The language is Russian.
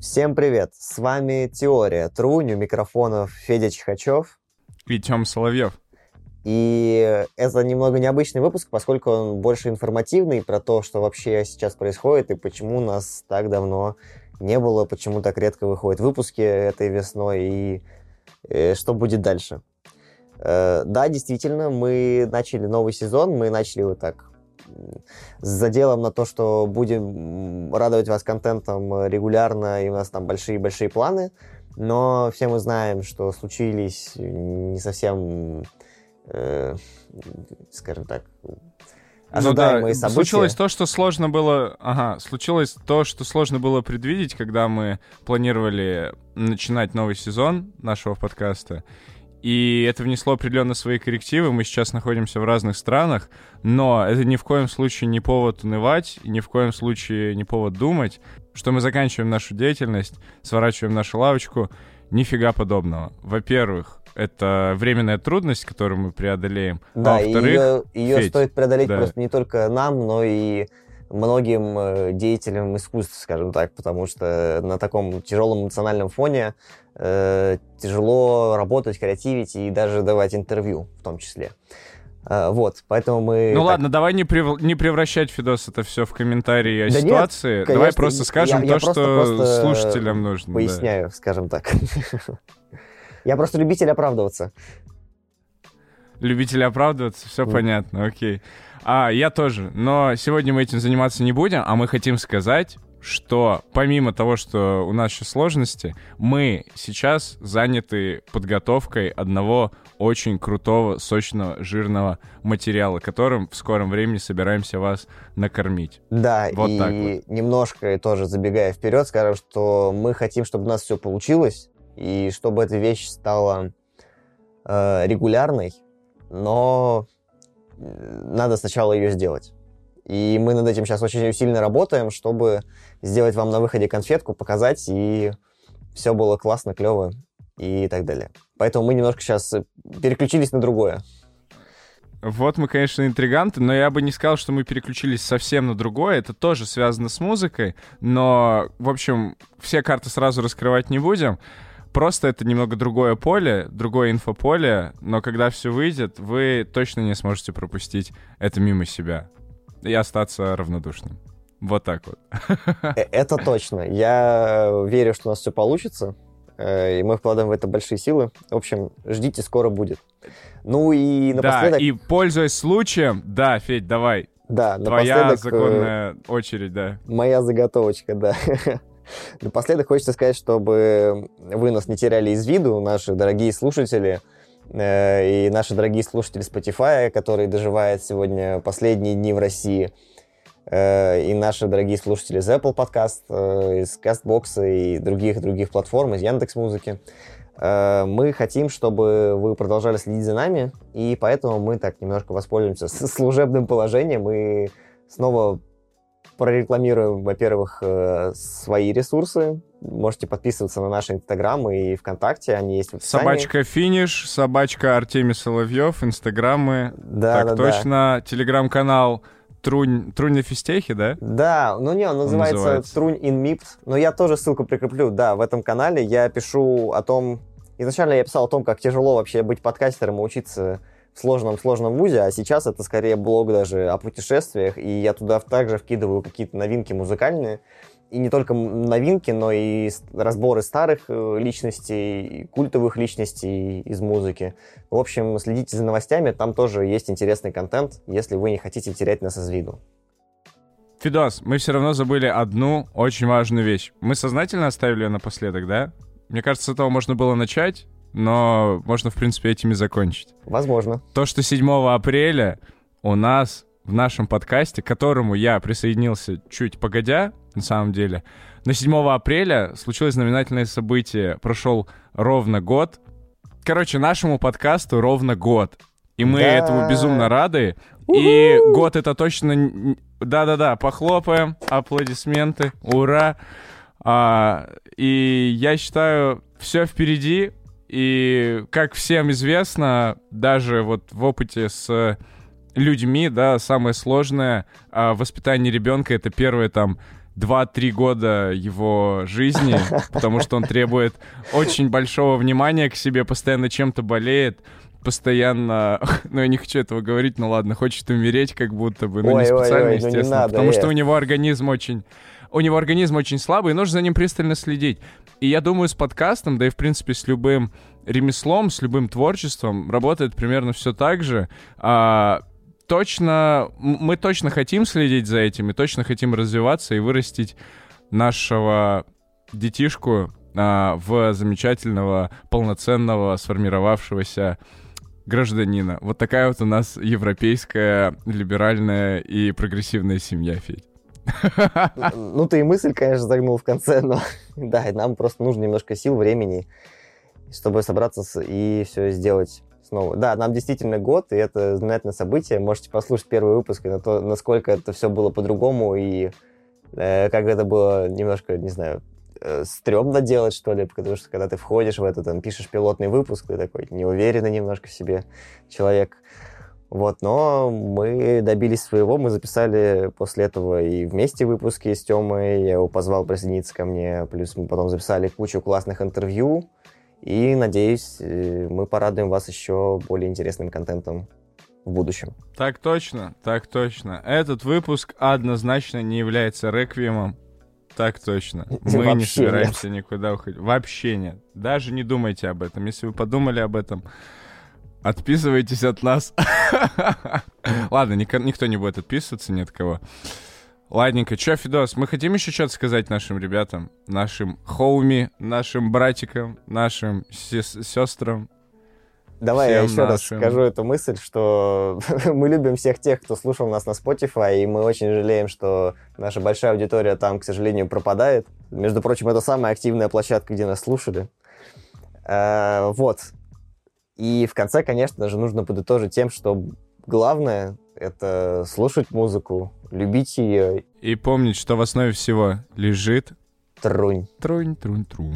Всем привет! С вами Теория Трунь, у микрофонов Федя Чихачев. И Тём Соловьев. И это немного необычный выпуск, поскольку он больше информативный про то, что вообще сейчас происходит и почему нас так давно не было, почему так редко выходят выпуски этой весной и, и э, что будет дальше. Э, да, действительно, мы начали новый сезон, мы начали вот так с заделом на то, что будем радовать вас контентом регулярно, и у нас там большие-большие планы, но все мы знаем, что случились не совсем э, скажем так, ожидаемые ну, да, события. Случилось то, что сложно было... Ага, случилось то, что сложно было предвидеть, когда мы планировали начинать новый сезон нашего подкаста. И это внесло определенно свои коррективы. Мы сейчас находимся в разных странах, но это ни в коем случае не повод унывать, ни в коем случае не повод думать, что мы заканчиваем нашу деятельность, сворачиваем нашу лавочку. Нифига подобного. Во-первых, это временная трудность, которую мы преодолеем. Да, а ее, ее Федь, стоит преодолеть да. просто не только нам, но и многим э, деятелям искусств, скажем так, потому что на таком тяжелом эмоциональном фоне э, тяжело работать, креативить и даже давать интервью в том числе. Uh, вот, поэтому мы... Ну так... ладно, давай не, прев... не превращать, Фидос, это все в комментарии о да ситуации. Нет, конечно, давай просто скажем я, то, я что просто слушателям нужно. Поясняю, да. скажем так. Я просто любитель оправдываться. Любитель оправдываться, все mm. понятно, окей. А, я тоже. Но сегодня мы этим заниматься не будем, а мы хотим сказать, что помимо того, что у нас сейчас сложности, мы сейчас заняты подготовкой одного очень крутого, сочного, жирного материала, которым в скором времени собираемся вас накормить. Да, вот и так вот. немножко тоже забегая вперед, скажем, что мы хотим, чтобы у нас все получилось, и чтобы эта вещь стала э, регулярной, но надо сначала ее сделать. И мы над этим сейчас очень сильно работаем, чтобы сделать вам на выходе конфетку, показать, и все было классно, клево и так далее. Поэтому мы немножко сейчас переключились на другое. Вот мы, конечно, интриганты, но я бы не сказал, что мы переключились совсем на другое. Это тоже связано с музыкой, но, в общем, все карты сразу раскрывать не будем. Просто это немного другое поле, другое инфополе, но когда все выйдет, вы точно не сможете пропустить это мимо себя и остаться равнодушным. Вот так вот. Э, это точно. Я верю, что у нас все получится, э, и мы вкладываем в это большие силы. В общем, ждите, скоро будет. Ну и напоследок... Да, и пользуясь случаем, да, Федь, давай. Да, Твоя законная очередь, да. Моя заготовочка, да. Напоследок хочется сказать, чтобы вы нас не теряли из виду, наши дорогие слушатели, э, и наши дорогие слушатели Spotify, которые доживают сегодня последние дни в России, э, и наши дорогие слушатели из Apple Podcast, э, из CastBox и других-других платформ, из Яндекс.Музыки. Мы хотим, чтобы вы продолжали следить за нами, и поэтому мы так немножко воспользуемся служебным положением и снова прорекламируем, во-первых, э, свои ресурсы. Можете подписываться на наши Инстаграмы и ВКонтакте, они есть в описании. Собачка Финиш, собачка Артемий Соловьев, Инстаграмы. Да, так да, точно. Да. Телеграм-канал Трунь, Трунь на фистехе, да? Да, ну не, он называется, он называется Трунь MIPT, но я тоже ссылку прикреплю, да, в этом канале я пишу о том, изначально я писал о том, как тяжело вообще быть подкастером и учиться в сложном-сложном вузе, а сейчас это скорее блог даже о путешествиях, и я туда также вкидываю какие-то новинки музыкальные, и не только новинки, но и разборы старых э, личностей, культовых личностей из музыки. В общем, следите за новостями, там тоже есть интересный контент, если вы не хотите терять нас из виду. Фидос, мы все равно забыли одну очень важную вещь. Мы сознательно оставили ее напоследок, да? Мне кажется, с этого можно было начать, но можно, в принципе, этими закончить. Возможно. То, что 7 апреля у нас в нашем подкасте, к которому я присоединился чуть погодя, на самом деле, на 7 апреля случилось знаменательное событие. Прошел ровно год. Короче, нашему подкасту ровно год. И мы да. этому безумно рады. И год это точно... Да-да-да, похлопаем, аплодисменты, ура. А, и я считаю, все впереди. И, как всем известно, даже вот в опыте с людьми, да, самое сложное а, воспитание ребенка — это первые там 2-3 года его жизни, потому что он требует очень большого внимания к себе, постоянно чем-то болеет, постоянно, ну я не хочу этого говорить, ну ладно, хочет умереть как будто бы, но ой, не специально, ой, ой, естественно, ну не надо, потому э. что у него организм очень, у него организм очень слабый, и нужно за ним пристально следить. И я думаю, с подкастом, да и в принципе с любым ремеслом, с любым творчеством работает примерно все так же. А, точно, мы точно хотим следить за этим и точно хотим развиваться и вырастить нашего детишку а, в замечательного, полноценного, сформировавшегося гражданина. Вот такая вот у нас европейская, либеральная и прогрессивная семья, Федь. Ну, ты и мысль, конечно, загнул в конце, но да, нам просто нужно немножко сил, времени, чтобы собраться и все сделать снова. Да, нам действительно год, и это знаменательное событие. Можете послушать первый выпуск и на то, насколько это все было по-другому, и э, как это было немножко, не знаю, э, стрёмно делать, что ли, потому что когда ты входишь в это, там, пишешь пилотный выпуск, ты такой неуверенный немножко в себе человек. Вот, но мы добились своего, мы записали после этого и вместе выпуски с Тёмой, я его позвал присоединиться ко мне, плюс мы потом записали кучу классных интервью, и, надеюсь, э, мы порадуем вас еще более интересным контентом в будущем. Так точно, так точно. Этот выпуск однозначно не является реквиемом. Так точно. Мы Вообще не собираемся нет. никуда уходить. Вообще нет. Даже не думайте об этом. Если вы подумали об этом, отписывайтесь от нас. Ладно, никто не будет отписываться ни от кого. Ладненько, чё, Фидос, мы хотим еще что-то сказать нашим ребятам, нашим хоуми, нашим братикам, нашим сестрам. Давай я еще нашим... раз скажу эту мысль, что мы любим всех тех, кто слушал нас на Spotify, и мы очень жалеем, что наша большая аудитория там, к сожалению, пропадает. Между прочим, это самая активная площадка, где нас слушали. А, вот. И в конце, конечно же, нужно подытожить тем, что главное — это слушать музыку, любить ее. И помнить, что в основе всего лежит... Трунь. Трунь, трунь, трунь.